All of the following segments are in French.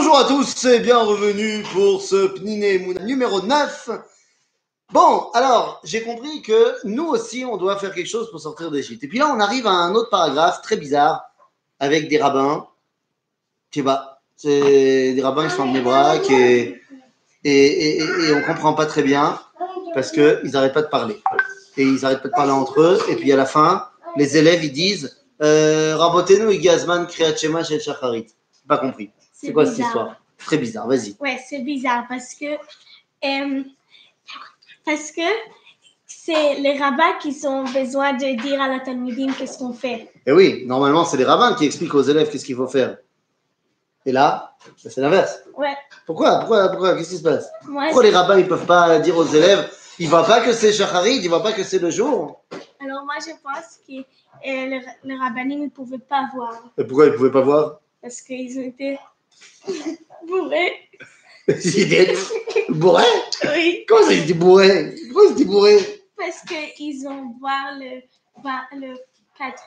Bonjour à tous et bienvenue pour ce Pniné Mouna numéro 9. Bon, alors, j'ai compris que nous aussi, on doit faire quelque chose pour sortir d'Égypte. Et puis là, on arrive à un autre paragraphe très bizarre avec des rabbins. Sais pas, c'est des rabbins qui sont en braques et, et, et, on comprend pas très bien parce qu'ils n'arrêtent pas de parler. Et ils n'arrêtent pas de parler entre eux. Et puis à la fin, les élèves, ils disent euh, Rabotenu et Gazman Kriyat Shema Shel Shacharit. Pas compris. C'est quoi cette histoire? Très bizarre, vas-y. Ouais, c'est bizarre parce que euh, parce que c'est les rabbins qui ont besoin de dire à la Talmudim qu'est-ce qu'on fait. Et Eh oui, normalement, c'est les rabbins qui expliquent aux élèves qu'est-ce qu'il faut faire. Et là, bah, c'est l'inverse. Ouais, Pourquoi? Pourquoi? Pourquoi? Qu'est-ce qui se passe? Moi, Pourquoi les rabbins, ils peuvent pas dire aux élèves ils ne voient pas que c'est Shacharit, ils ne voient pas que c'est le jour? Alors moi je pense que euh, les, les rabbinim ne pouvaient pas voir Et pourquoi ils ne pouvaient pas voir? Parce qu'ils étaient bourrés? Ils étaient bourrés? Oui, Comment ça, ils étaient bourrés? Pourquoi ils étaient bourrés? Parce qu'ils ont voir le, le 4.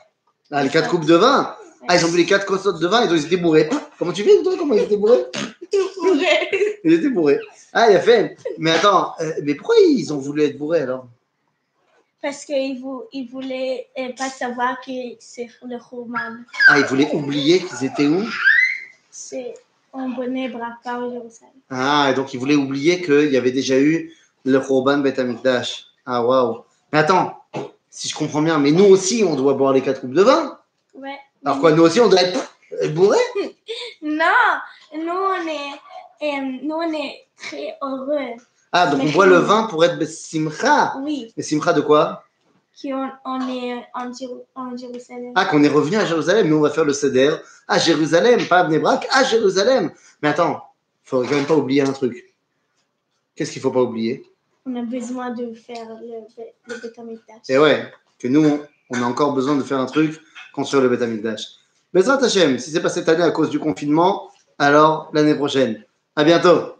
Ah, les quatre coupes de vin? Ah, ils ont vu les quatre consonnes de vin, ils ont ils étaient bourrés. Comment tu fais, toi? Comment ils étaient bourrés? Bourrés. Ils étaient bourrés. Ah, il a fait. Mais attends, euh, mais pourquoi ils ont voulu être bourrés alors? Parce qu'ils vou- voulaient euh, pas savoir que c'est le roman. Ah, ils voulaient oublier qu'ils étaient où? C'est en bonnet bras par Jérusalem. Ah, et donc ils voulaient oublier qu'il y avait déjà eu le Khorban Bet Amikdash. Ah, waouh. Mais attends, si je comprends bien, mais nous aussi, on doit boire les quatre coupes de vin? Ouais. Alors quoi, nous aussi, on doit être bourrés? Non, nous on est, euh, nous on est très heureux. Ah, donc on boit le vin pour être Simcha. Oui, Mais Simcha de quoi? Qu'on on est en, Jéru- en Jérusalem. Ah, qu'on est revenu à Jérusalem. Nous, on va faire le Seder à Jérusalem, pas à Bnebrak, à Jérusalem. Mais attends, il faut quand même pas oublier un truc. Qu'est-ce qu'il faut pas oublier? On a besoin de faire le, le Beth Amikdash. Et ouais, que nous, on- a encore besoin de faire un truc, construire le Beth Amikdash. Bezrat Hashem, si c'est pas cette année à cause du confinement, alors l'année prochaine. À bientôt.